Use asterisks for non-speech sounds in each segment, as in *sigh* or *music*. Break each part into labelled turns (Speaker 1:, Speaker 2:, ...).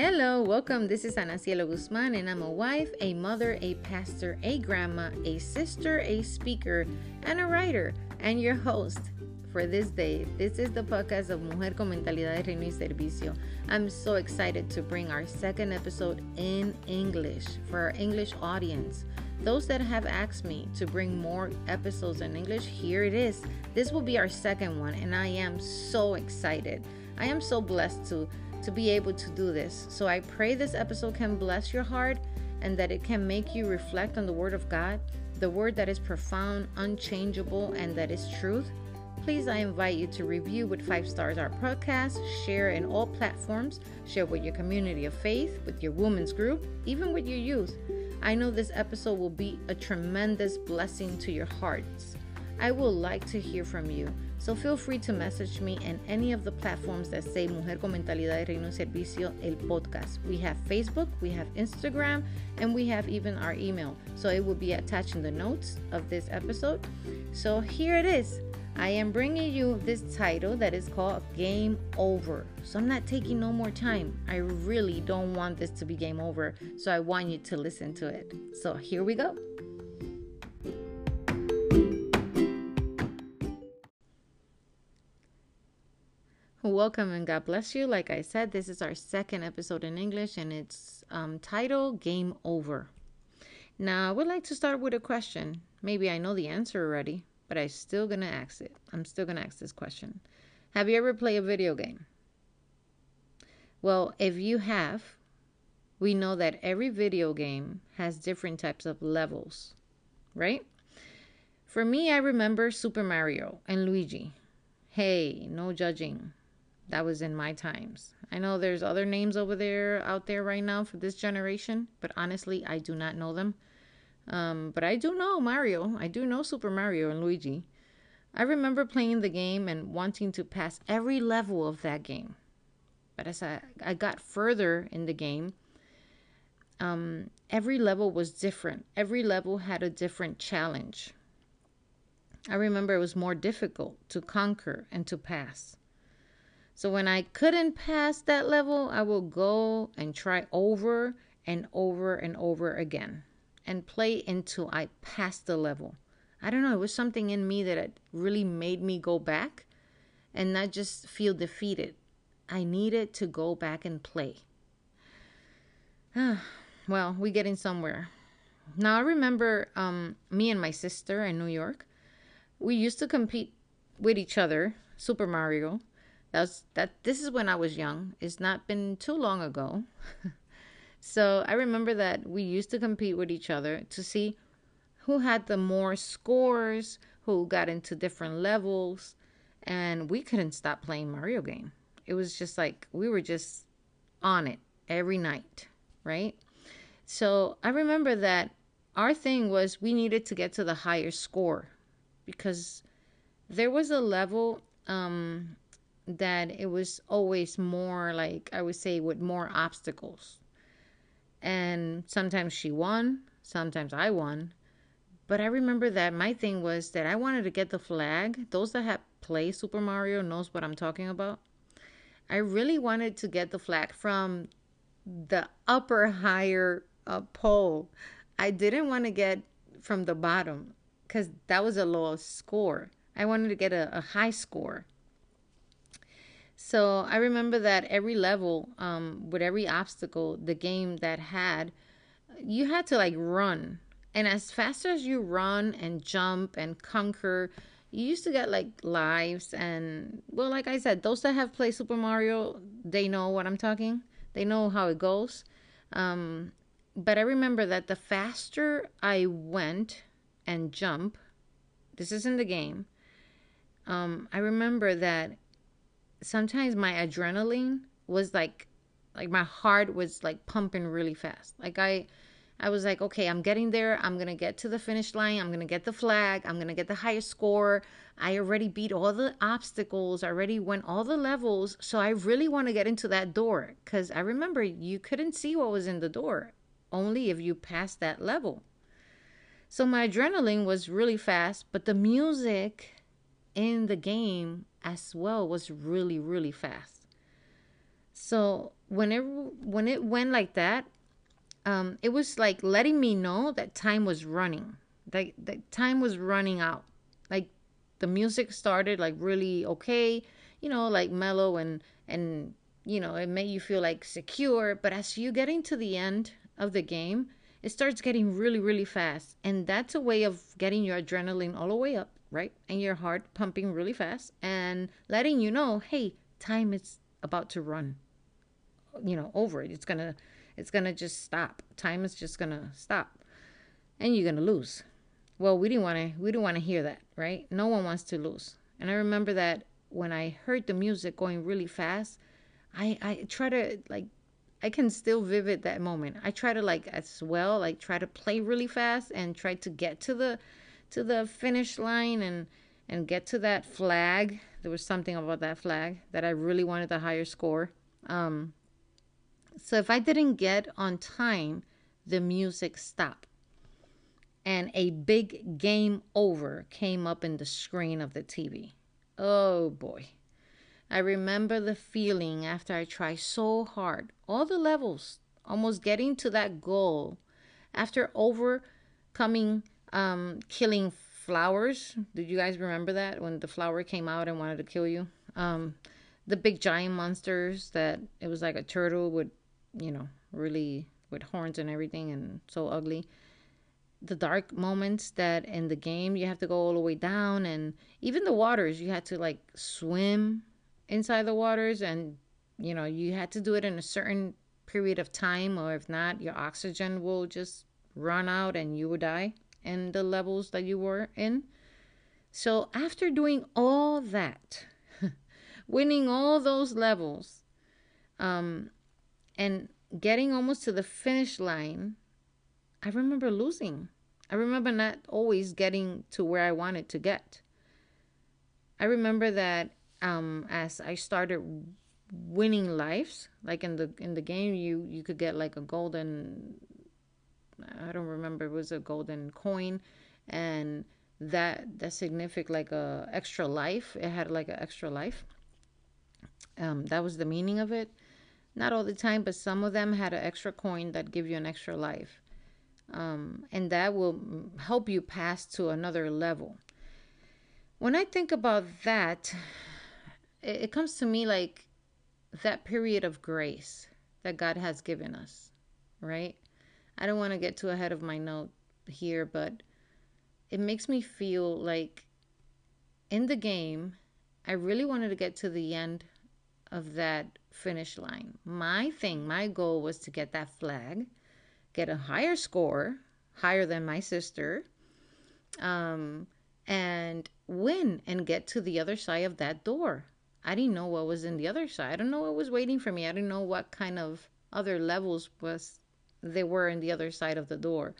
Speaker 1: Hello, welcome. This is Ana Cielo Guzman, and I'm a wife, a mother, a pastor, a grandma, a sister, a speaker, and a writer, and your host for this day. This is the podcast of Mujer con Mentalidad de Reino y Servicio. I'm so excited to bring our second episode in English for our English audience. Those that have asked me to bring more episodes in English, here it is. This will be our second one, and I am so excited. I am so blessed to to be able to do this. So I pray this episode can bless your heart and that it can make you reflect on the Word of God, the Word that is profound, unchangeable, and that is truth. Please, I invite you to review with five stars our podcast, share in all platforms, share with your community of faith, with your women's group, even with your youth. I know this episode will be a tremendous blessing to your hearts. I would like to hear from you. So feel free to message me in any of the platforms that say Mujer con Mentalidad de Reino Servicio, el podcast. We have Facebook, we have Instagram, and we have even our email. So it will be attached in the notes of this episode. So here it is. I am bringing you this title that is called Game Over. So I'm not taking no more time. I really don't want this to be game over. So I want you to listen to it. So here we go. Welcome and God bless you. Like I said, this is our second episode in English and it's um, titled Game Over. Now, I would like to start with a question. Maybe I know the answer already, but I'm still going to ask it. I'm still going to ask this question. Have you ever played a video game? Well, if you have, we know that every video game has different types of levels, right? For me, I remember Super Mario and Luigi. Hey, no judging that was in my times. I know there's other names over there out there right now for this generation, but honestly, I do not know them. Um, but I do know Mario. I do know Super Mario and Luigi. I remember playing the game and wanting to pass every level of that game. But as I, I got further in the game, um, every level was different. Every level had a different challenge. I remember it was more difficult to conquer and to pass. So when I couldn't pass that level, I will go and try over and over and over again and play until I passed the level. I don't know, it was something in me that really made me go back and not just feel defeated. I needed to go back and play. *sighs* well, we're getting somewhere. Now I remember um, me and my sister in New York. We used to compete with each other, Super Mario, that's that this is when I was young. It's not been too long ago. *laughs* so I remember that we used to compete with each other to see who had the more scores, who got into different levels, and we couldn't stop playing Mario game. It was just like we were just on it every night, right? So I remember that our thing was we needed to get to the higher score because there was a level um, that it was always more like I would say with more obstacles. And sometimes she won, sometimes I won. But I remember that my thing was that I wanted to get the flag. Those that have played Super Mario knows what I'm talking about. I really wanted to get the flag from the upper higher uh, pole. I didn't want to get from the bottom because that was a low score. I wanted to get a, a high score. So I remember that every level, um, with every obstacle, the game that had, you had to like run. And as fast as you run and jump and conquer, you used to get like lives. And well, like I said, those that have played Super Mario, they know what I'm talking. They know how it goes. Um, but I remember that the faster I went and jump, this is in the game. Um, I remember that sometimes my adrenaline was like like my heart was like pumping really fast. Like I I was like, okay, I'm getting there. I'm going to get to the finish line. I'm going to get the flag. I'm going to get the highest score. I already beat all the obstacles. I already went all the levels. So I really want to get into that door cuz I remember you couldn't see what was in the door only if you passed that level. So my adrenaline was really fast, but the music in the game as well was really, really fast. So when it when it went like that, um, it was like letting me know that time was running. That that time was running out. Like the music started like really okay, you know, like mellow and and you know, it made you feel like secure. But as you getting to the end of the game, it starts getting really, really fast. And that's a way of getting your adrenaline all the way up, right? And your heart pumping really fast and letting you know, hey, time is about to run, you know, over it. It's to, it's to just stop. Time is just to stop and you're to lose. Well, we didn't want to, we didn't want to hear that, right? No one wants to lose. And I remember that when I heard the music going really fast, I I try to like I can still vivid that moment. I try to like as well like try to play really fast and try to get to the to the finish line and and get to that flag. There was something about that flag that I really wanted the higher score. Um so if I didn't get on time, the music stopped. And a big game over came up in the screen of the TV. Oh boy. I remember the feeling after I tried so hard, all the levels, almost getting to that goal. After overcoming um, killing flowers, did you guys remember that when the flower came out and wanted to kill you? Um, the big giant monsters that it was like a turtle with, you know, really with horns and everything and so ugly. The dark moments that in the game you have to go all the way down and even the waters you had to like swim inside the waters and you know you had to do it in a certain period of time or if not your oxygen will just run out and you would die in the levels that you were in so after doing all that *laughs* winning all those levels um and getting almost to the finish line i remember losing i remember not always getting to where i wanted to get i remember that um, as I started winning lives, like in the in the game, you you could get like a golden. I don't remember. It was a golden coin, and that that significant like a extra life. It had like an extra life. Um, that was the meaning of it. Not all the time, but some of them had an extra coin that give you an extra life, um, and that will help you pass to another level. When I think about that, it, it comes to me like that period of grace that God has given us, right? I don't want to get too ahead of my note here, but it makes me feel like in the game, I really wanted to get to the end of that finish line. My thing, my goal was to get that flag, get a higher score, higher than my sister, um, and win and get to the other side of that door. I didn't know what was in the other side. I don't know what was waiting for me. I didn't know what kind of other levels was they were in the other side of the door.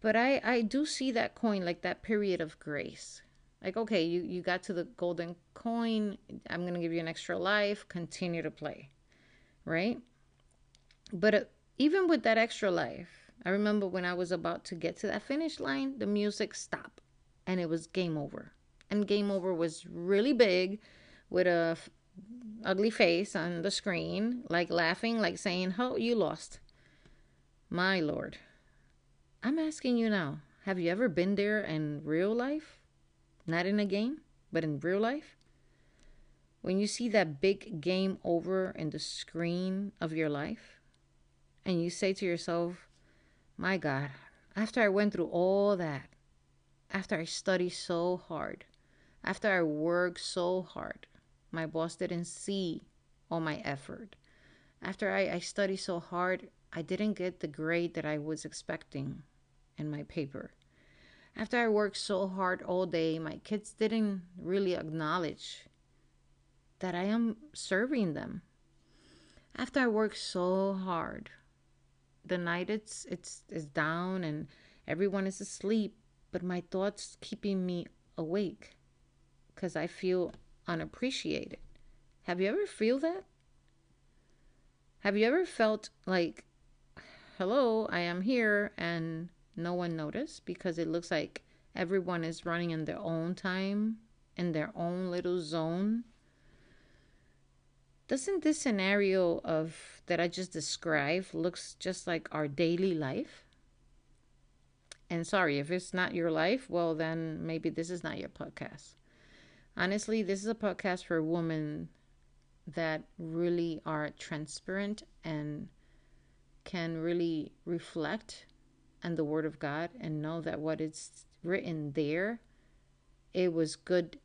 Speaker 1: But I I do see that coin like that period of grace. Like okay, you you got to the golden coin. I'm going to give you an extra life. Continue to play. Right? But uh, even with that extra life, I remember when I was about to get to that finish line, the music stopped and it was game over. And game over was really big with a f- ugly face on the screen, like laughing, like saying, "Oh, you lost." My lord. I'm asking you now, have you ever been there in real life? Not in a game, but in real life? When you see that big game over in the screen of your life, and you say to yourself, My God, after I went through all that, after I studied so hard, after I worked so hard, my boss didn't see all my effort. After I, I studied so hard, I didn't get the grade that I was expecting in my paper. After I worked so hard all day, my kids didn't really acknowledge that I am serving them. After I worked so hard, the night it's it's it's down and everyone is asleep, but my thoughts keeping me awake cuz I feel unappreciated. Have you ever feel that? Have you ever felt like, hello, I am here and no one noticed because it looks like everyone is running in their own time, in their own little zone? Doesn't this scenario of that I just described looks just like our daily life? And sorry, if it's not your life, well, then maybe this is not your podcast. Honestly, this is a podcast for women that really are transparent and can really reflect on the Word of God and know that what is written there, it was good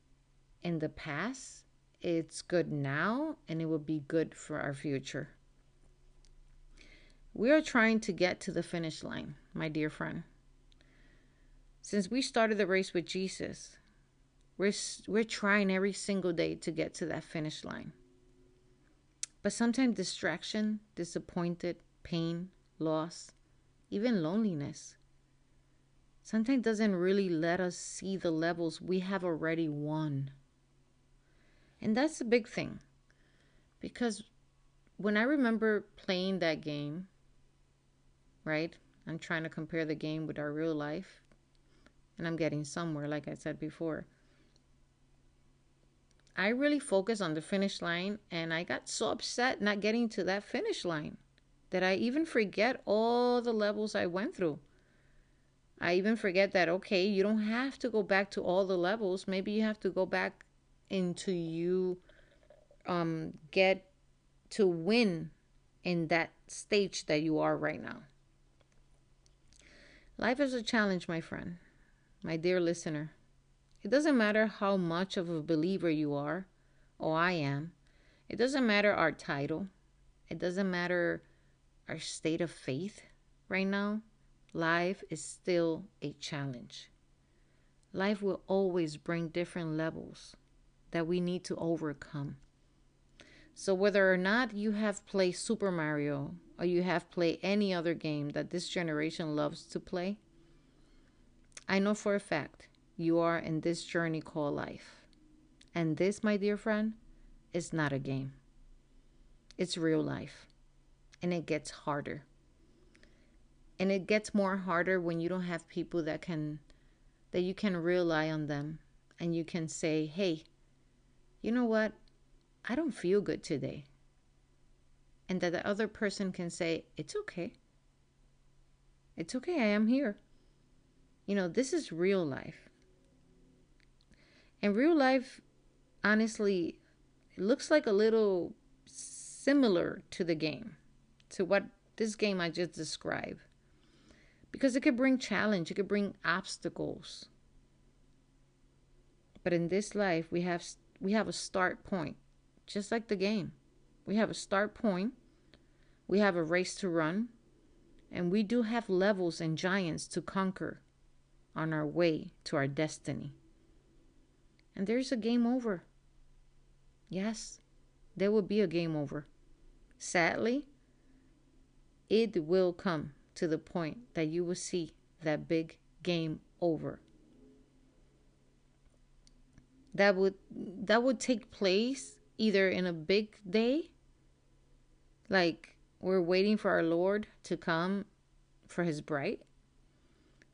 Speaker 1: in the past, it's good now, and it will be good for our future. We are trying to get to the finish line, my dear friend. Since we started the race with Jesus, we're, we're trying every single day to get to that finish line. But sometimes distraction, disappointed, pain, loss, even loneliness, sometimes doesn't really let us see the levels we have already won. And that's a big thing. Because when I remember playing that game, right? I'm trying to compare the game with our real life and I'm getting somewhere, like I said before. I really focused on the finish line and I got so upset not getting to that finish line that I even forget all the levels I went through. I even forget that, okay, you don't have to go back to all the levels. Maybe you have to go back into you um, get to win in that stage that you are right now. Life is a challenge, my friend my dear listener, it doesn't matter how much of a believer you are, or I am. It doesn't matter our title. It doesn't matter our state of faith right now. Life is still a challenge. Life will always bring different levels that we need to overcome. So, whether or not you have played Super Mario or you have played any other game that this generation loves to play, I know for a fact you are in this journey called life. And this, my dear friend, is not a game. It's real life. And it gets harder. And it gets more harder when you don't have people that can that you can rely on them and you can say, "Hey, you know what? I don't feel good today." And that the other person can say, "It's okay. It's okay. I am here." You know, this is real life. And real life, honestly, looks like a little similar to the game, to what this game I just described. Because it could bring challenge, it could bring obstacles. But in this life, we have we have a start point, just like the game. We have a start point. We have a race to run, and we do have levels and giants to conquer on our way to our destiny. And there's a game over. Yes, there will be a game over. Sadly, it will come to the point that you will see that big game over. That would that would take place either in a big day like we're waiting for our Lord to come for his bride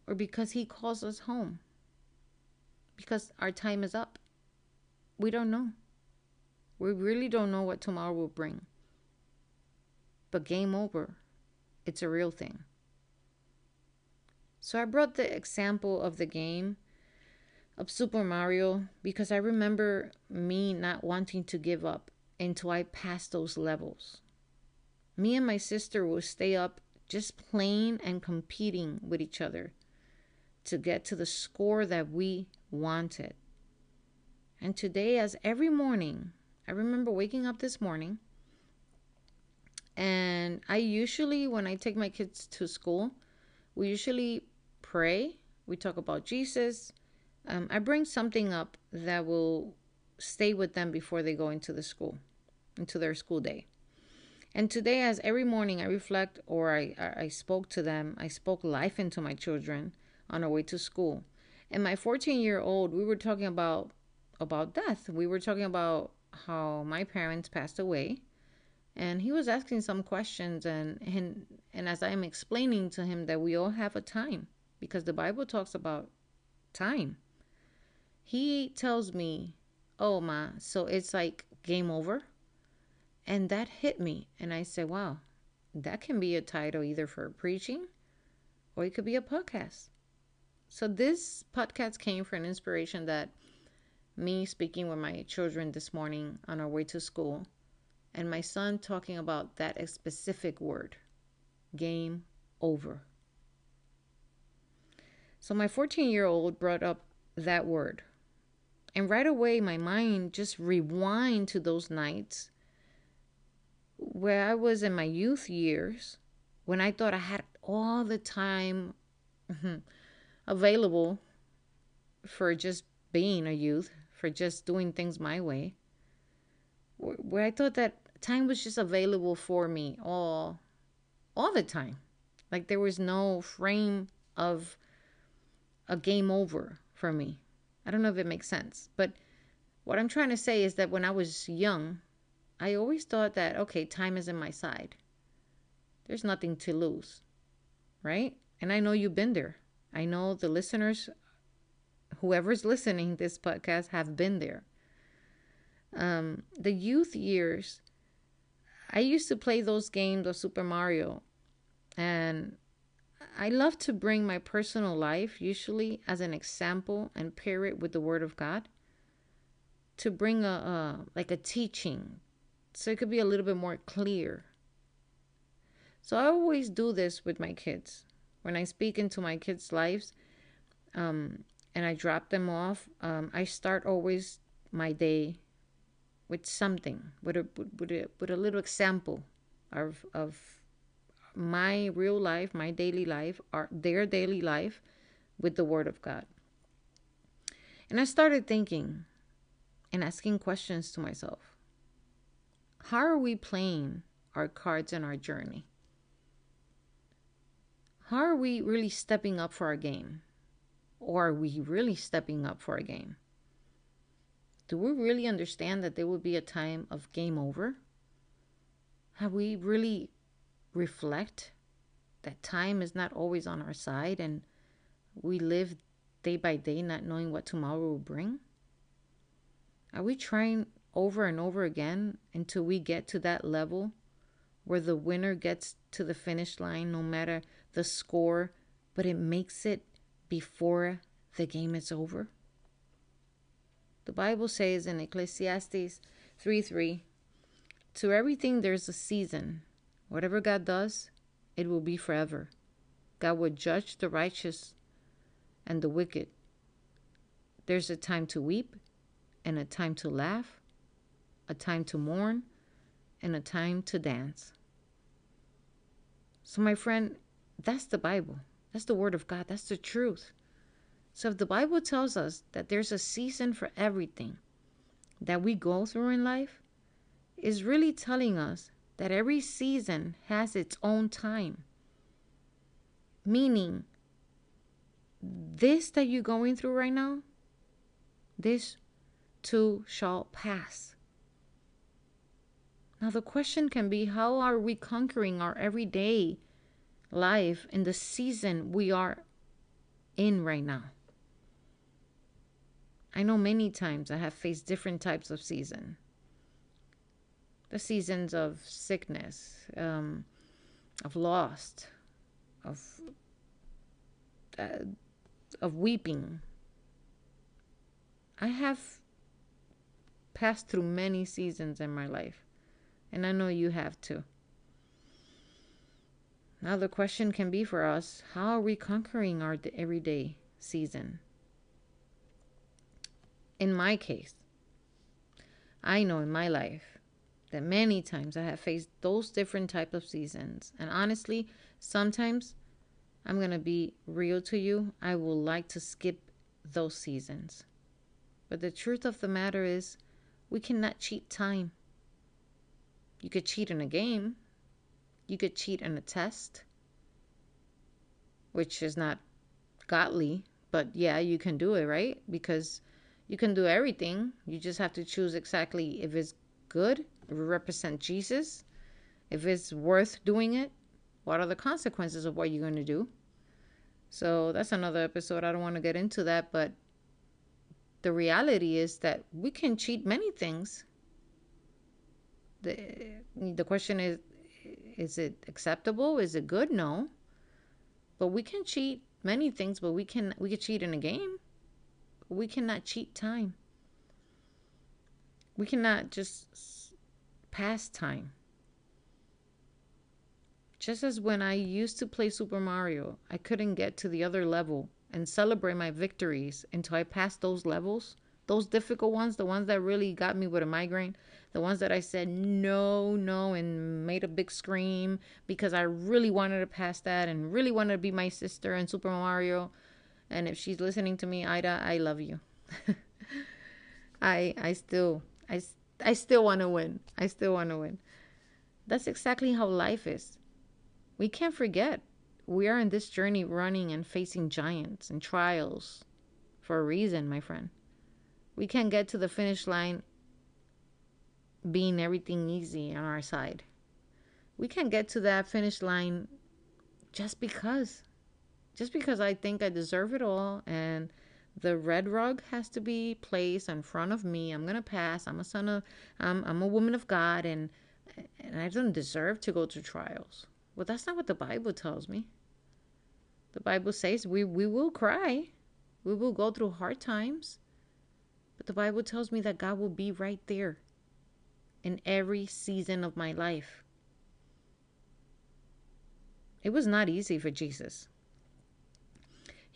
Speaker 1: or because He calls us home. Because our time is up. We don't know. We really don't know what tomorrow will bring. But game over. It's a real thing. So I brought the example of the game of Super Mario because I remember me not wanting to give up until I passed those levels. Me and my sister would stay up just playing and competing with each other to get to the score that we wanted. And today, as every morning, I remember waking up this morning, and I usually, when I take my kids to school, we usually pray. We talk about Jesus. Um, I bring something up that will stay with them before they go into the school, into their school day. And today, as every morning I reflect or I, I spoke to them, I spoke life into my children on our way to school. And my 14 year old, we were talking about about death. We were talking about how my parents passed away. And he was asking some questions and and, and as I'm explaining to him that we all have a time because the Bible talks about time. He tells me, "Oh, ma, so it's like game over?" And that hit me. And I said, wow, that can be a title either for preaching or it could be a podcast. So this podcast came from an inspiration that me speaking with my children this morning on our way to school and my son talking about that specific word game over. So my 14 year old brought up that word. And right away, my mind just rewind to those nights where I was in my youth years, when I thought I had all the time mm-hmm, available for just being a youth, for just doing things my way, where I thought that time was just available for me all all the time. Like there was no frame of a game over for me. I don't know if it makes sense, but what I'm trying to say is that when I was young, I always thought that, okay, time is in my side. There's nothing to lose, right? And I know you've been there. I know the listeners, whoever's listening this podcast, have been there. Um, the youth years, I used to play those games of Super Mario, and I love to bring my personal life, usually as an example, and pair it with the Word of God to bring a, a like a teaching so it could be a little bit more clear. So I always do this with my kids. When I speak into my kids' lives um, and I drop them off, um, I start always my day with something, with a, with a, with a little example of, of my real life, my daily life, or their daily life with the Word of God. And I started thinking and asking questions to myself. How are we playing our cards in our journey? How are we really stepping up for our game? Or are we really stepping up for our game? Do we really understand that there will be a time of game over? Have we really reflect that time is not always on our side and we live day by day not knowing what tomorrow will bring? Are we trying over and over again until we get to that level where the winner gets to the finish line no matter the score, but it makes it before the game is over? The Bible says in Ecclesiastes 3 3, to everything there's a season. Whatever God does, it will be forever. God will judge the righteous and the wicked. There's a time to weep and a time to laugh a time to mourn, and a time to dance. So, my friend, that's the Bible. That's the Word of God. That's the truth. So, if the Bible tells us that there's a season for everything that we go through in life, is really telling us that every season has its own time. Meaning, this that you're going through right now, this too shall pass. Now, the question can be how are we conquering our everyday life in the season we are in right now? I know many times I have faced different types of season. The seasons of sickness, um, of lost, of uh, of weeping. I have passed through many seasons in my life. And I know you have too. Now, the question can be for us how are we conquering our everyday season? In my case, I know in my life that many times I have faced those different type of seasons. And honestly, sometimes I'm going to be real to you. I will like to skip those seasons. But the truth of the matter is, we cannot cheat time. You could cheat in a game. You could cheat in a test, which is not godly, but yeah, you can do it, right? Because you can do everything. You just have to choose exactly if it's good, if it represents Jesus, if it's worth doing it, what are the consequences of what you're going to do. So that's another episode. I don't want to get into that, but the reality is that we can cheat many things the the question is is it acceptable? Is it good? No. But we can cheat many things, but we can we can cheat in a game. We cannot cheat time. We cannot just pass time. Just as when I used to play Super Mario, I couldn't get to the other level and celebrate my victories until I passed those levels, those difficult ones, the ones that really got me with a migraine, the ones that I said no, no, and made a big scream because I really wanted to pass that and really wanted to be my sister in Super Mario. And if she's listening to me, Ida, I love you. *laughs* I I still I I still want to win. I still want to win. That's exactly how life is. We can't forget we are in this journey running and facing giants and trials for a reason, my friend. We can't get to the finish line being everything easy on our side. We can't get to that finish line just because. Just because I think I deserve it all and the red rug has to be placed in front of me. I'm gonna pass. I'm a son of I'm I'm a woman of God and and I don't deserve to go through trials. Well, that's not what the Bible tells me. The Bible says we, we will cry, we will go through hard times, but the Bible tells me that God will be right there in every season of my life. It was not easy for Jesus.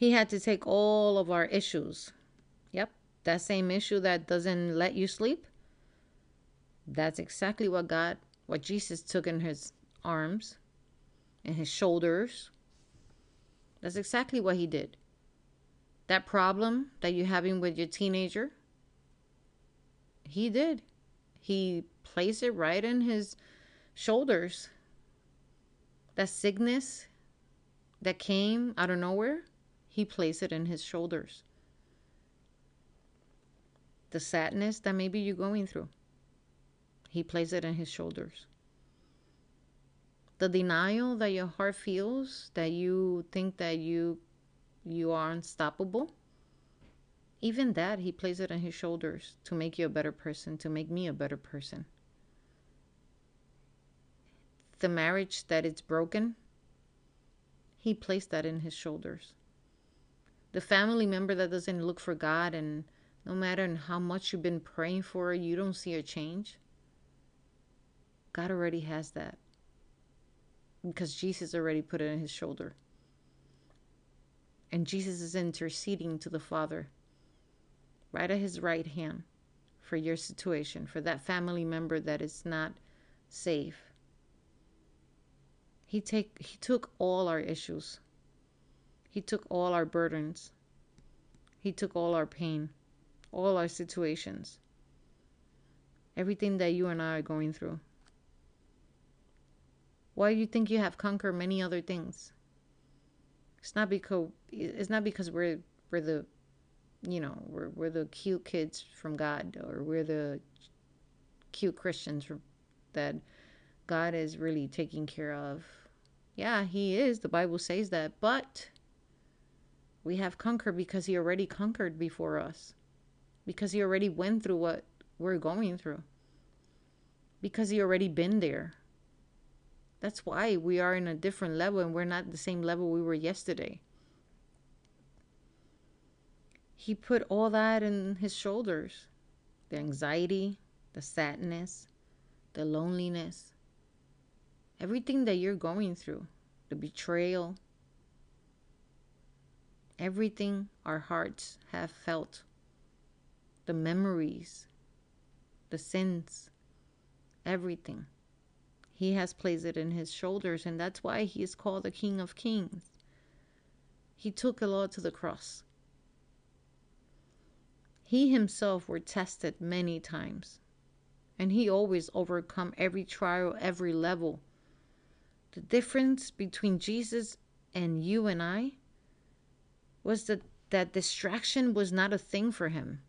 Speaker 1: He had to take all of our issues. Yep, that same issue that doesn't let you sleep. That's exactly what God, what Jesus took in his arms and his shoulders. That's exactly what he did. That problem that you're having with your teenager, he did. He placed it right in his shoulders. That sickness that came out of nowhere, he placed it in his shoulders. The sadness that maybe you're going through, he placed it in his shoulders. The denial that your heart feels that you think that you you are unstoppable even that he plays it on his shoulders to make you a better person to make me a better person. The marriage that it's broken he placed that in his shoulders the family member that doesn't look for god and no matter how much you've been praying for you don't see a change god already has that because Jesus already put it on his shoulder. And Jesus is interceding to the Father right at his right hand for your situation, for that family member that is not safe. He take he took all our issues. He took all our burdens. He took all our pain, all our situations. Everything that you and I are going through. Why do you think you have conquered many other things? It's not because it's not because we're we're the you know, we're we're the cute kids from God or we're the cute Christians that God is really taking care of. Yeah, he is. The Bible says that, but we have conquered because he already conquered before us. Because he already went through what we're going through. Because he already been there. That's why we are in a different level and we're not the same level we were yesterday. He put all that in his shoulders the anxiety, the sadness, the loneliness, everything that you're going through, the betrayal, everything our hearts have felt, the memories, the sins, everything. He has placed it in his shoulders, and that's why he is called the King of Kings. He took it all to the cross. He himself were tested many times, and he always overcome every trial, every level. The difference between Jesus and you and I was that that distraction was not a thing for him.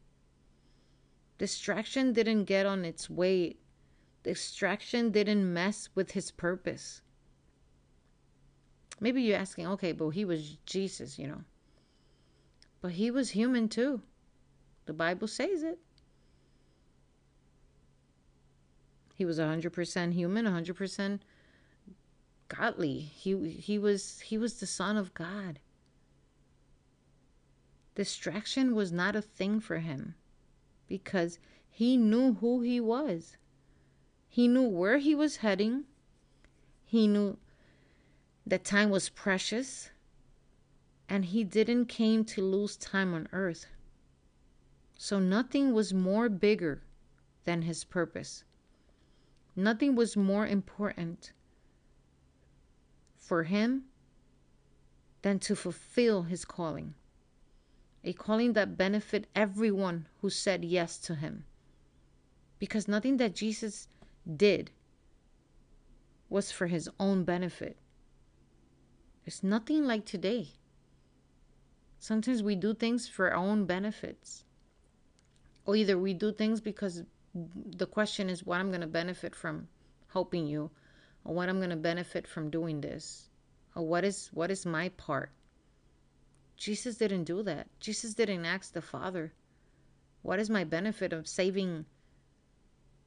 Speaker 1: Distraction didn't get on its way distraction didn't mess with his purpose. Maybe you're asking, okay, but he was Jesus, you know. But he was human too. The Bible says it. He was 100% human, 100% godly. He he was he was the son of God. Distraction was not a thing for him because he knew who he was. He knew where he was heading. He knew that time was precious and he didn't came to lose time on earth. So nothing was more bigger than his purpose. Nothing was more important for him than to fulfill his calling. A calling that benefit everyone who said yes to him. Because nothing that Jesus did was for his own benefit. It's nothing like today. Sometimes we do things for our own benefits. Or either we do things because the question is what I'm going to benefit from helping you or what I'm going to benefit from doing this or what is what is my part. Jesus didn't do that. Jesus didn't ask the Father, what is my benefit of saving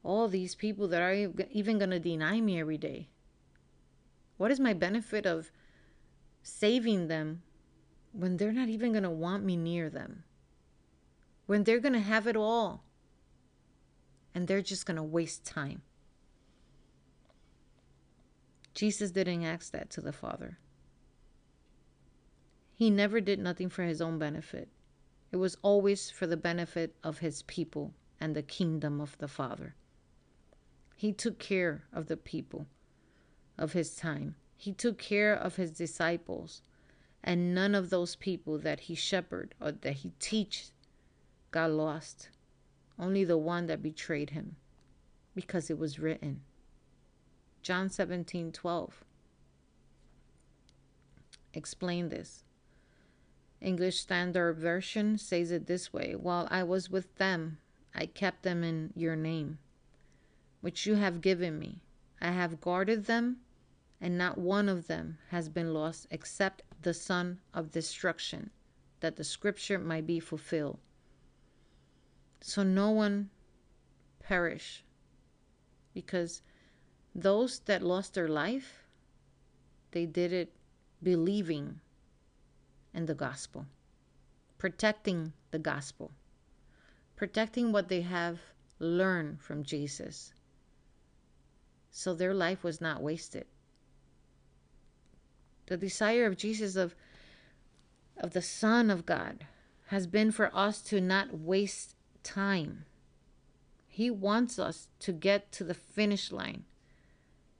Speaker 1: all these people that are even going to deny me every day? What is my benefit of saving them when they're not even going to want me near them? When they're going to have it all and they're just going to waste time. Jesus didn't ask that to the Father. He never did nothing for his own benefit. It was always for the benefit of his people and the kingdom of the Father. He took care of the people of his time. He took care of his disciples. And none of those people that he shepherded or that he teach got lost only the one that betrayed him, because it was written. John 17 12. Explain this. English Standard Version says it this way While I was with them, I kept them in your name, which you have given me. I have guarded them, and not one of them has been lost except the son of destruction, that the scripture might be fulfilled so no one perish because those that lost their life they did it believing in the gospel protecting the gospel protecting what they have learned from Jesus so their life was not wasted the desire of Jesus of of the son of God has been for us to not waste time. He wants us to get to the finish line.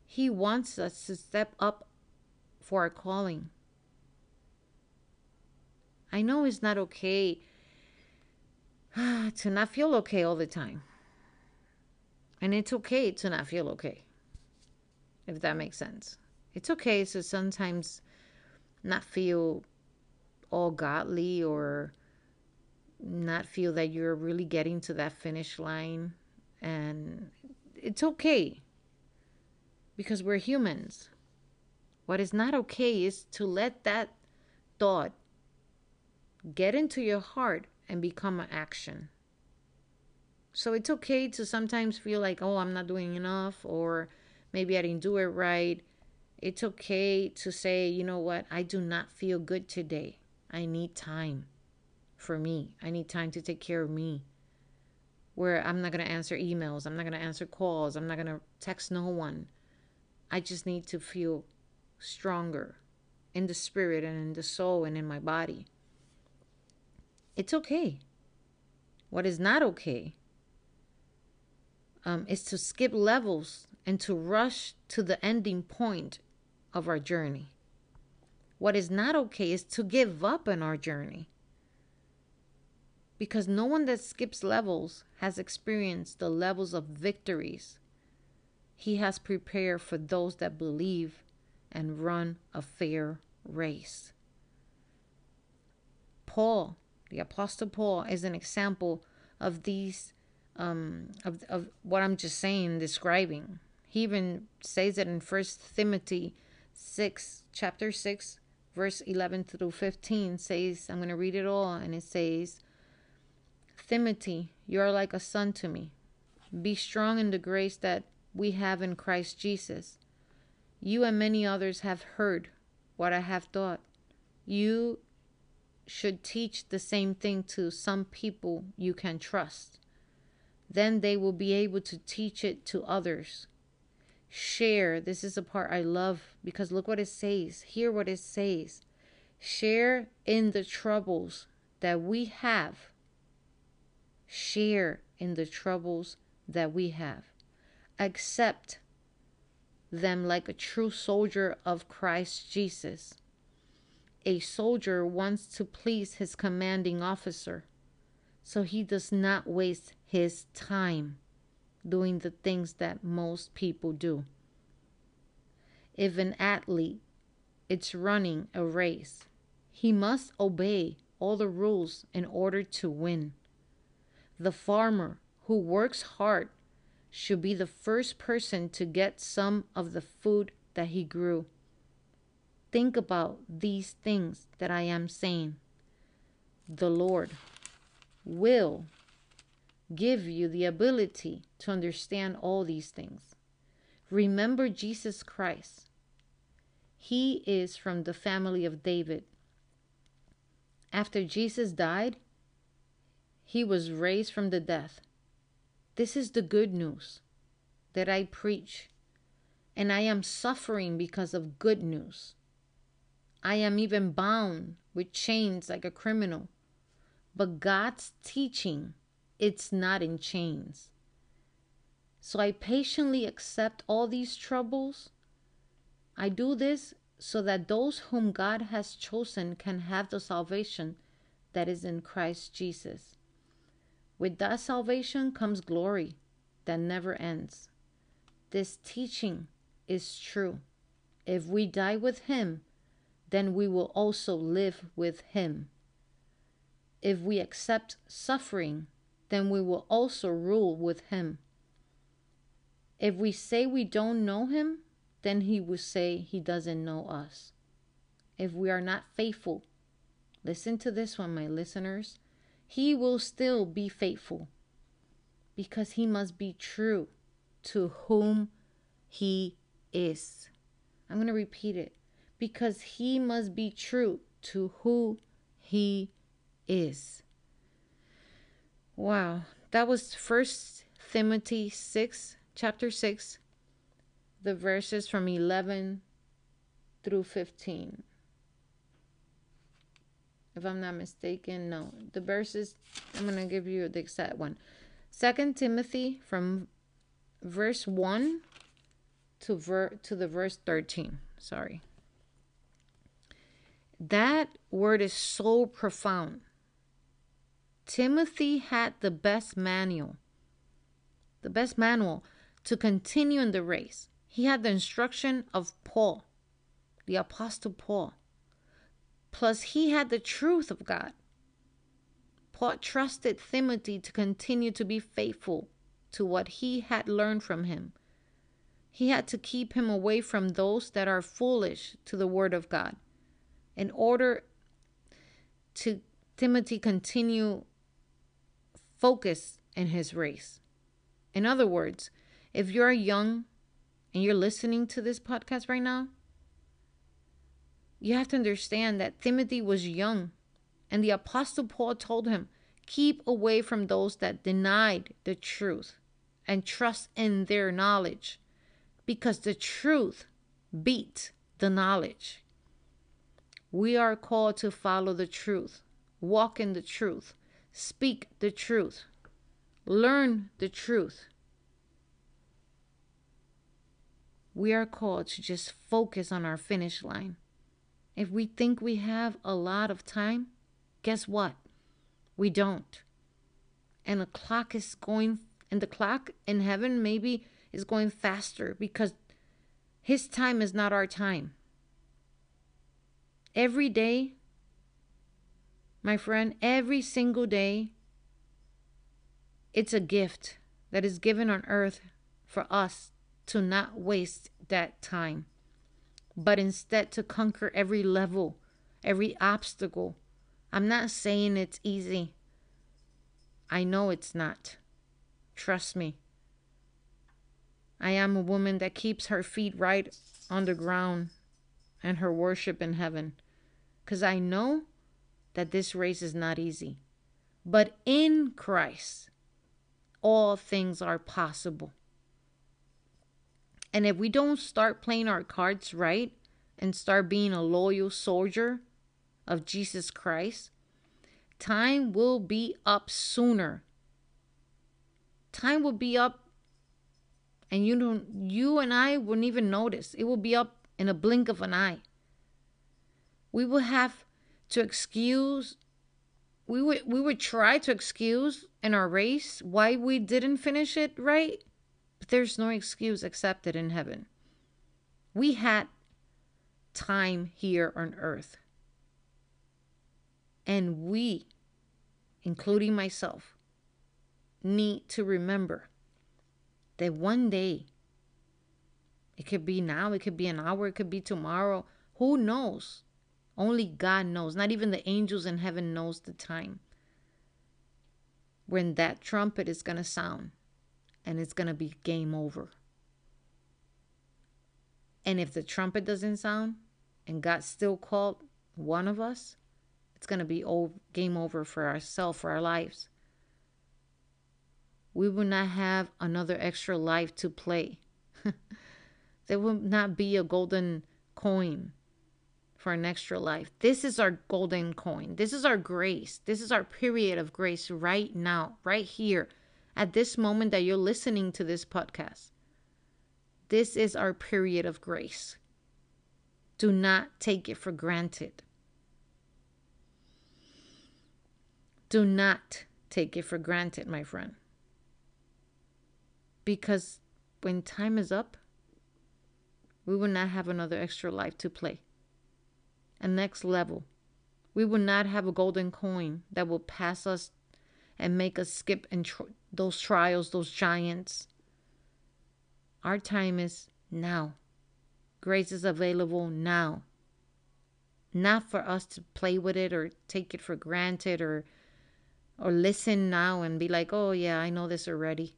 Speaker 1: He wants us to step up for our calling. I know it's not okay *sighs* to not feel okay all the time. And it's okay to not feel okay, if that makes sense. It's okay to sometimes not feel all godly or not feel that you're really getting to that finish line. And it's okay because we're humans. What is not okay is to let that thought get into your heart and become an action. So it's okay to sometimes feel like, oh, I'm not doing enough, or maybe I didn't do it right. It's okay to say, you know what, I do not feel good today. I need time for me. I need time to take care of me. Where I'm not going to answer emails, I'm not going to answer calls, I'm not going to text no one. I just need to feel stronger in the spirit and in the soul and in my body. It's okay. What is not okay um, is to skip levels and to rush to the ending point of our journey. What is not okay is to give up on our journey because no one that skips levels has experienced the levels of victories he has prepared for those that believe and run a fair race. Paul, the Apostle Paul, is an example of these, um, of, of what I'm just saying, describing. He even says it in First Timothy 6, chapter 6, verse 11 through 15, says, I'm going to read it all, and it says, Timothy, you are like a son to me. Be strong in the grace that we have in Christ Jesus. You and many others have heard what I have taught. You should teach the same thing to some people you can trust. Then they will be able to teach it to others. Share. This is a part I love because look what it says. Hear what it says. Share in the troubles that we have. Share in the troubles that we have. Accept them like a true soldier of Christ Jesus. A soldier wants to please his commanding officer, so he does not waste his time doing the things that most people do. If an athlete is running a race, he must obey all the rules in order to win. The farmer who works hard should be the first person to get some of the food that he grew. Think about these things that I am saying. The Lord will give you the ability to understand all these things. Remember Jesus Christ. He is from the family of David. After Jesus died, he was raised from the death. This is the good news that I preach, and I am suffering because of good news. I am even bound with chains like a criminal. But God's teaching, it's not in chains. So I patiently accept all these troubles. I do this so that those whom God has chosen can have the salvation that is in Christ Jesus. With that salvation comes glory that never ends. This teaching is true. If we die with Him, then we will also live with Him. If we accept suffering, then we will also rule with Him. If we say we don't know Him, then He will say He doesn't know us. If we are not faithful, listen to this one, my listeners he will still be faithful because he must be true to whom he is. I'm going to repeat it because he must be true to who he is. Wow, that was First Timothy 6, chapter 6, the verses from 11 through 15 if I'm not mistaken. No, the verses, I'm going to give you the exact one. Second Timothy from verse 1 to, ver- to the verse 13. Sorry. That word is so profound. Timothy had the best manual, the best manual to continue in the race. He had the instruction of Paul, the Apostle Paul. Plus, he had the truth of God. Paul trusted Timothy to continue to be faithful to what he had learned from him. He had to keep him away from those that are foolish to the word of God in order to Timothy continue focus in his race. In other words, if you're young and you're listening to this podcast right now, you have to understand that Timothy was young, and the Apostle Paul told him, Keep away from those that denied the truth and trust in their knowledge, because the truth beat the knowledge. We are called to follow the truth, walk in the truth, speak the truth, learn the truth. We are called to just focus on our finish line. If we think we have a lot of time, guess what? We don't. And the clock is going, and the clock in heaven maybe is going faster because his time is not our time. Every day, my friend, every single day, it's a gift that is given on earth for us to not waste that time but instead to conquer every level, every obstacle. I'm not saying it's easy. I know it's not. Trust me. I am a woman that keeps her feet right on the ground and her worship in heaven. Because I know that this race is not easy. But in Christ, all things are possible. And if we don't start playing our cards right and start being a loyal soldier of Jesus Christ, time will be up sooner. Time will be up and you don't you and I wouldn't even notice. It will be up in a blink of an eye. We will have to excuse we would we would try to excuse in our race why we didn't finish it right, but there's no excuse accepted in heaven. We had time here on earth. And we, including myself, need to remember that one day, it could be now, it could be an hour, it could be tomorrow, who knows? Only God knows. Not even the angels in heaven knows the time when that trumpet is going to sound and it's going to be game over. And if the trumpet doesn't sound and God still called one of us, it's going to be game over for ourselves, for our lives. We will not have another extra life to play. *laughs* there will not be a golden coin for an extra life. This is our golden coin. This is our grace. This is our period of grace right now, right here, at this moment that you're listening to this podcast. This is our period of grace. Do not take it for granted. Do not take it for granted, my friend. Because when time is up, we will not have another extra life to play a next level. We will not have a golden coin that will pass us and make us skip and tr- those trials, those giants. Our time is now. Grace is available now. Not for us to play with it or take it for granted or or listen now and be like, "Oh yeah, I know this already."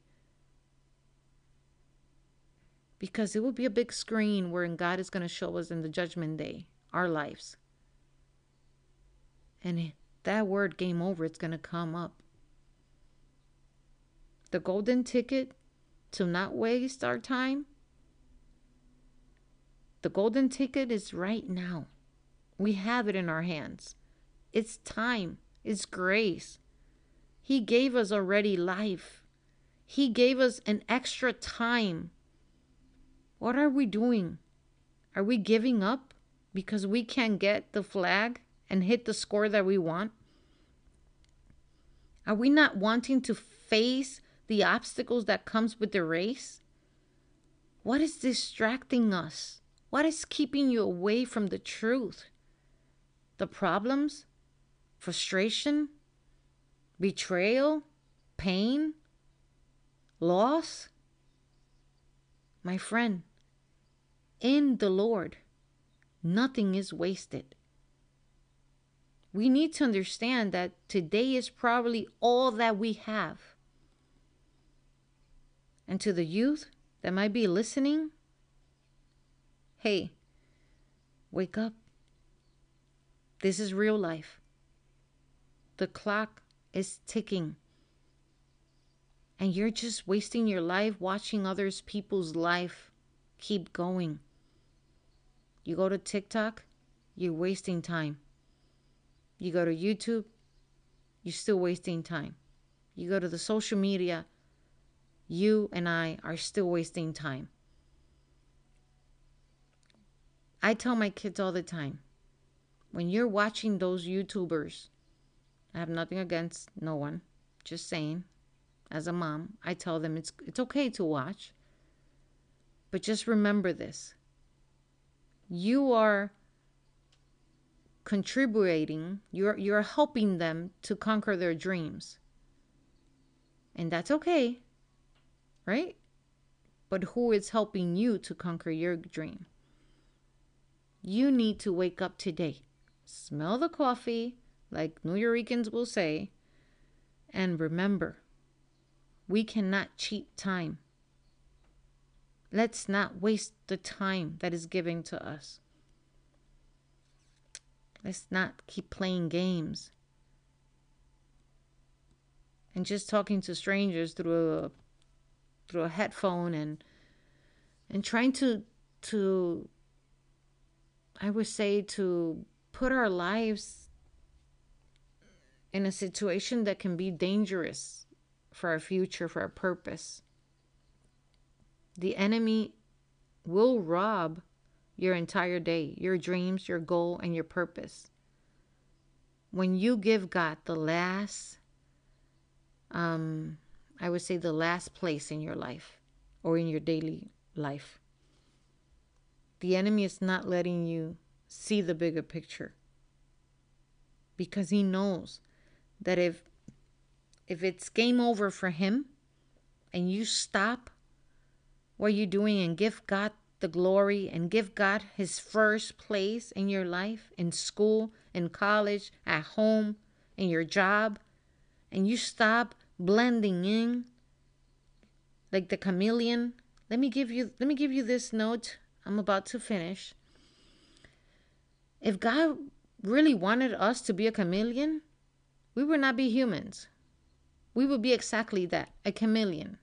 Speaker 1: Because it will be a big screen wherein God is going to show us in the judgment day our lives. And that word game over, it's going to come up. The golden ticket to not waste our time, the golden ticket is right now. We have it in our hands. It's time, it's grace. He gave us already life, He gave us an extra time. What are we doing? Are we giving up? Because we can't get the flag and hit the score that we want? Are we not wanting to face the obstacles that comes with the race? What is distracting us? What is keeping you away from the truth? The problems? Frustration? Betrayal? Pain? Loss? My friend, in the Lord, Nothing is wasted. We need to understand that today is probably all that we have. And to the youth that might be listening, hey, wake up. This is real life. The clock is ticking. And you're just wasting your life watching others people's life keep going. You go to TikTok, you're wasting time. You go to YouTube, you're still wasting time. You go to the social media, you and I are still wasting time. I tell my kids all the time when you're watching those YouTubers, I have nothing against no one, just saying. As a mom, I tell them it's it's okay to watch. But just remember this you are contributing you're you're helping them to conquer their dreams. And that's okay right? But who is helping you to conquer your dream? You need to wake up today smell the coffee like new yorkers will say and remember we cannot cheat time Let's not waste the time that is given to us. Let's not keep playing games and just talking to strangers through a through a headphone and and trying to to I would say to put our lives in a situation that can be dangerous for our future, for our purpose. The enemy will rob your entire day, your dreams, your goal, and your purpose. When you give God the last, um, I would say the last place in your life or in your daily life, the enemy is not letting you see the bigger picture because he knows that if if it's game over for him and you stop what you're doing and give God the glory and give God his first place in your life, in school, in college, at home, in your job, and you stop blending in like the chameleon. Let me give you let me give you this note. I'm about to finish. If God really wanted us to be a chameleon, we would not be humans. We would be exactly that, a chameleon.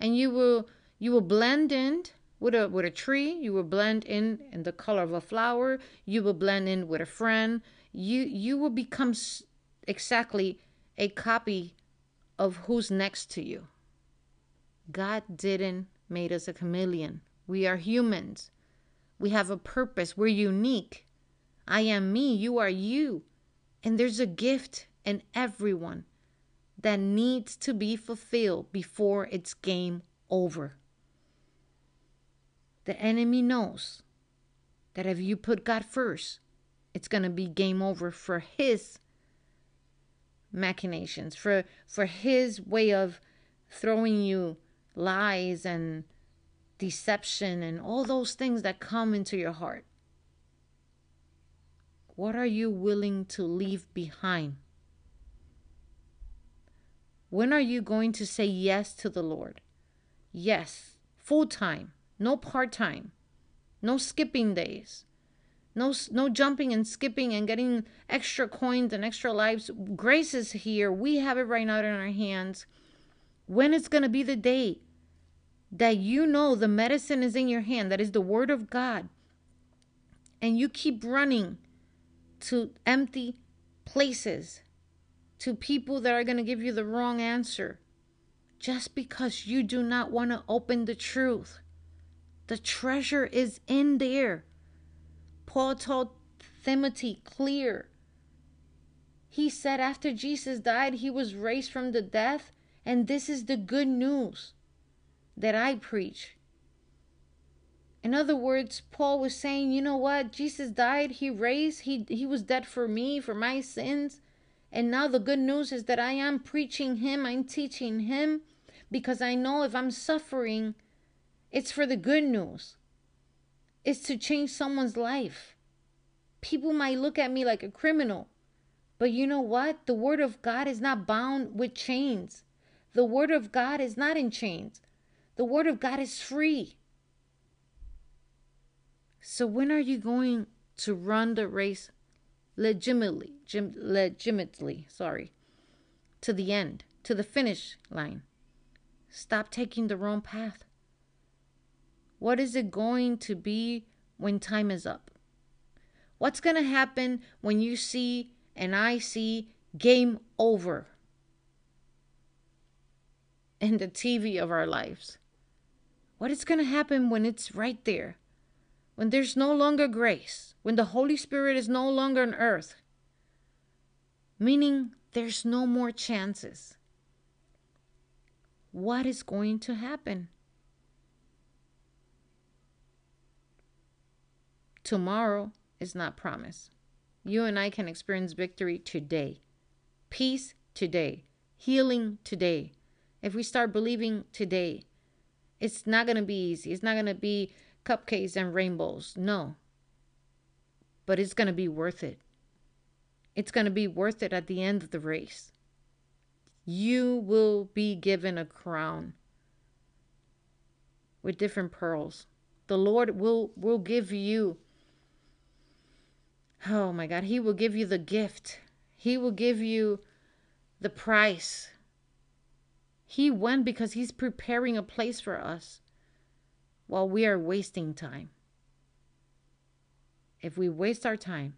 Speaker 1: And you will you will blend in with a with a tree, you will blend in in the color of a flower, you will blend in with a friend. You you will become exactly a copy of who's next to you. God didn't made us a chameleon. We are humans. We have a purpose. We're unique. I am me, you are you. And there's a gift in everyone that needs to be fulfilled before it's game over. The enemy knows that if you put God first, it's going to be game over for his machinations, for for his way of throwing you lies and deception and all those things that come into your heart. What are you willing to leave behind? When are you going to say yes to the Lord? Yes, full time, no part time, no skipping days, no no jumping and skipping and getting extra coins and extra lives. Grace is here. We have it right now in our hands. When it's going to be the day that you know the medicine is in your hand, that is the word of God, and you keep running to empty places, to people that are going to give you the wrong answer, just because you do not want to open the truth. The treasure is in there. Paul told Timothy clear. He said after Jesus died, he was raised from the death, and this is the good news that I preach. In other words, Paul was saying, you know what? Jesus died, he raised, he he was dead for me, for my sins. And now the good news is that I am preaching him, I'm teaching him because I know if I'm suffering, it's for the good news. It's to change someone's life. People might look at me like a criminal, but you know what? The word of God is not bound with chains. The word of God is not in chains. The word of God is free. So when are you going to run the race legitimately, legitimately, sorry, to the end, to the finish line? Stop taking the wrong path. What is it going to be when time is up? What's going to happen when you see and I see game over in the TV of our lives? What is going to happen when it's right there? when there's no longer grace, when the Holy Spirit is no longer on earth, meaning there's no more chances. What is going to happen? Tomorrow is not promised. You and I can experience victory today, peace today, healing today. If we start believing today, it's not going to be easy. It's not going to be cupcakes and rainbows. No. But it's going to be worth it. It's going to be worth it at the end of the race. You will be given a crown. with different pearls. The Lord will will give you Oh my God, he will give you the gift. He will give you the price. He went because he's preparing a place for us while we are wasting time. If we waste our time,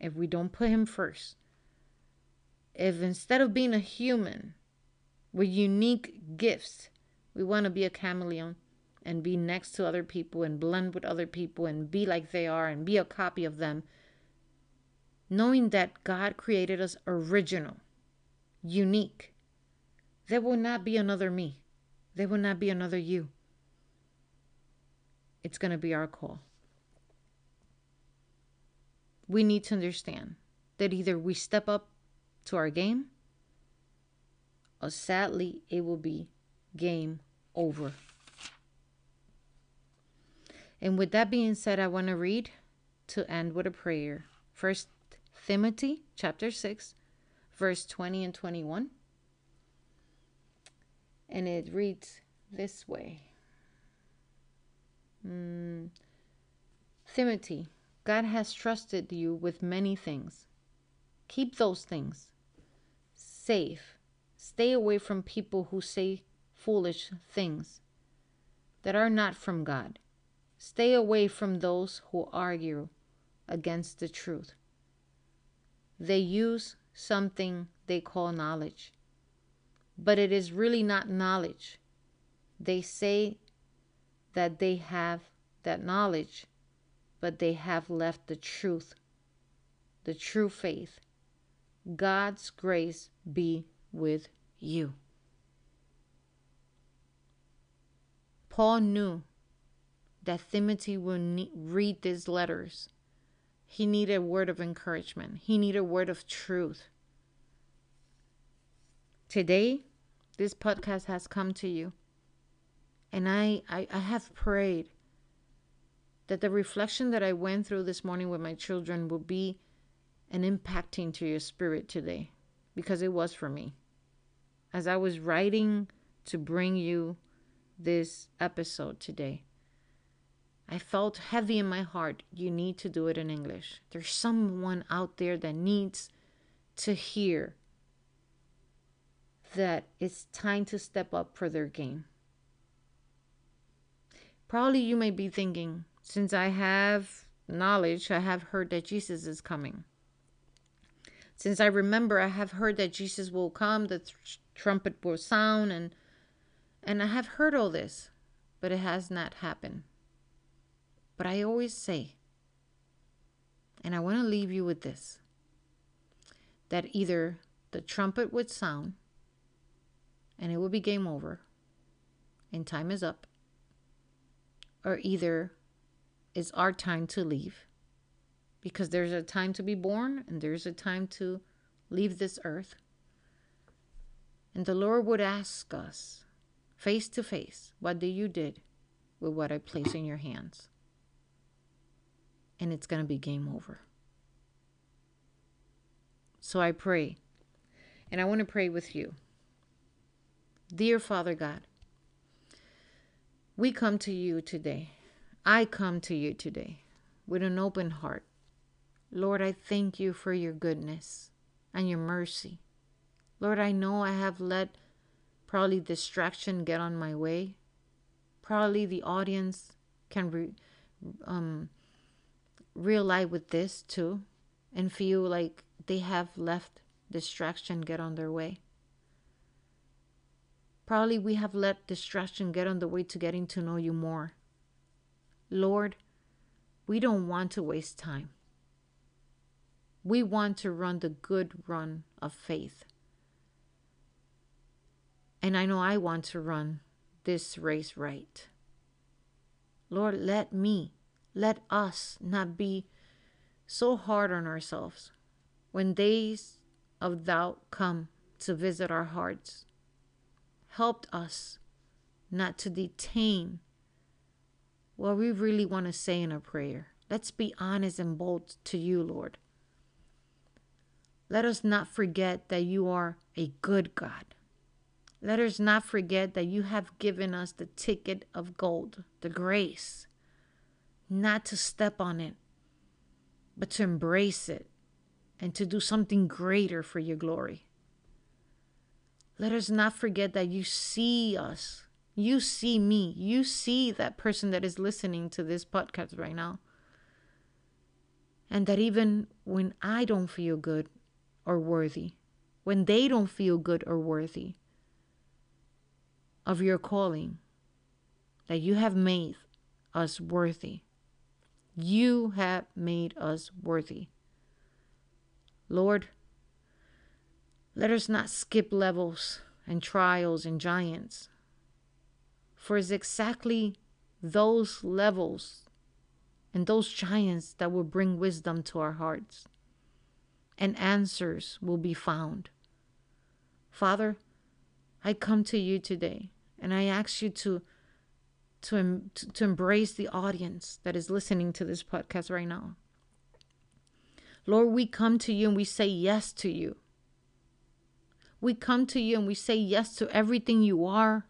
Speaker 1: if we don't put him first, if instead of being a human with unique gifts, we want to be a chameleon and be next to other people and blend with other people and be like they are and be a copy of them, knowing that God created us original, unique. There will not be another me, there will not be another you. It's going to be our call. We need to understand that either we step up to our game or sadly it will be game over. And with that being said, I want to read to end with a prayer. First Timothy chapter 6, verse 20 and 21. And it reads this way mm. Timothy, God has trusted you with many things. Keep those things safe. Stay away from people who say foolish things that are not from God. Stay away from those who argue against the truth. They use something they call knowledge, but it is really not knowledge. They say that they have that knowledge, but they have left the truth, the true faith. God's grace be with you. Paul knew that Timothy would ne- read these letters. He needed a word of encouragement, he needed a word of truth. Today, this podcast has come to you. And I, I, I have prayed that the reflection that I went through this morning with my children will be an impacting to your spirit today because it was for me. As I was writing to bring you this episode today, I felt heavy in my heart. You need to do it in English. There's someone out there that needs to hear that it's time to step up for their game. Probably you may be thinking, since I have knowledge, I have heard that Jesus is coming. Since I remember, I have heard that Jesus will come, the tr- trumpet will sound, and and I have heard all this, but it has not happened. But I always say, and I want to leave you with this that either the trumpet would sound and it would be game over and time is up, or either it's our time to leave because there's a time to be born and there's a time to leave this earth. And the Lord would ask us face to face, What did you did with what I place in your hands? And it's going to be game over. So I pray, and I want to pray with you. Dear Father God, we come to you today. I come to you today with an open heart. Lord, I thank you for your goodness and your mercy. Lord, I know I have let probably distraction get on my way. Probably the audience can re- um, realize with this too and feel like they have left distraction get on their way. Probably we have let distraction get on the way to getting to know you more. Lord, we don't want to waste time. We want to run the good run of faith. And I know I want to run this race right. Lord, let me, let us not be so hard on ourselves when days of doubt come to visit our hearts Help us not to detain what we really want to say in a prayer. Let's be honest and bold to you, Lord. Let us not forget that you are a good God. Let us not forget that you have given us the ticket of gold, the grace, not to step on it, but to embrace it and to do something greater for your glory. Let us not forget that you see us. You see me. You see that person that is listening to this podcast right now. And that even when I don't feel good or worthy, when they don't feel good or worthy of your calling, that you have made us worthy. You have made us worthy. Lord, let us not skip levels and trials and giants, for it's exactly those levels and those giants that will bring wisdom to our hearts, and answers will be found. Father, I come to you today and I ask you to to, to embrace the audience that is listening to this podcast right now. Lord, we come to you and we say yes to you. We come to you and we say yes to everything you are.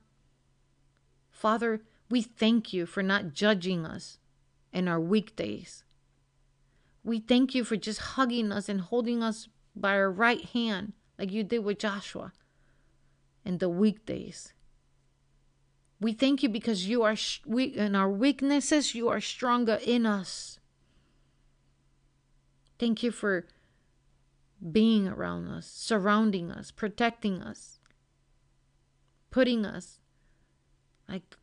Speaker 1: Father, we thank you for not judging us in our weekdays. We thank you for just hugging us and holding us by our right hand, like you did with Joshua in the weekdays. We thank you because you are we in our weaknesses you are stronger in us. Thank you for being around us, surrounding us, protecting us, putting us like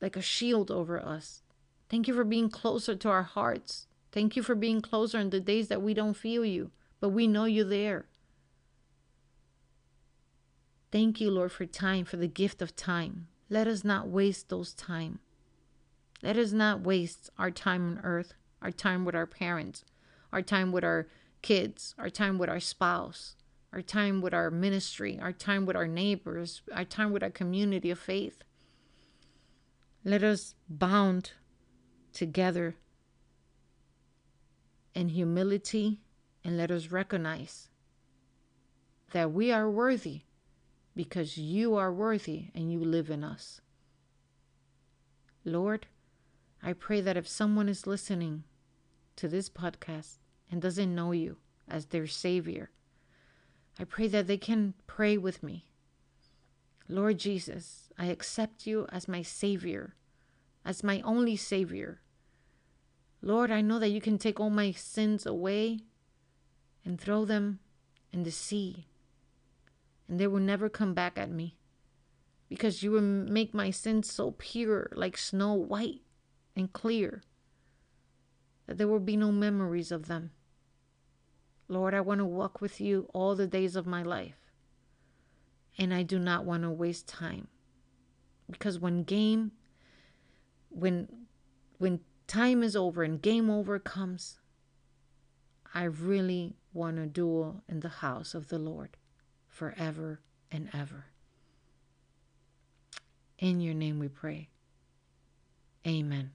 Speaker 1: like a shield over us. Thank you for being closer to our hearts. Thank you for being closer in the days that we don't feel you, but we know you're there. Thank you, Lord, for time, for the gift of time. Let us not waste those time. Let us not waste our time on earth, our time with our parents, our time with our kids, our time with our spouse, our time with our ministry, our time with our neighbors, our time with our community of faith. Let us bound together in humility and let us recognize that we are worthy because you are worthy and you live in us. Lord, I pray that if someone is listening to this podcast and doesn't know you as their Savior, I pray that they can pray with me. Lord Jesus, I accept you as my Savior, as my only Savior. Lord, I know that you can take all my sins away and throw them in the sea, and they will never come back at me because you will make my sins so pure, like snow white and clear, that there will be no memories of them. Lord, I want to walk with you all the days of my life. And I do not want to waste time. Because when game when when time is over and game over comes, I really want to dwell in the house of the Lord forever and ever. In your name we pray. Amen.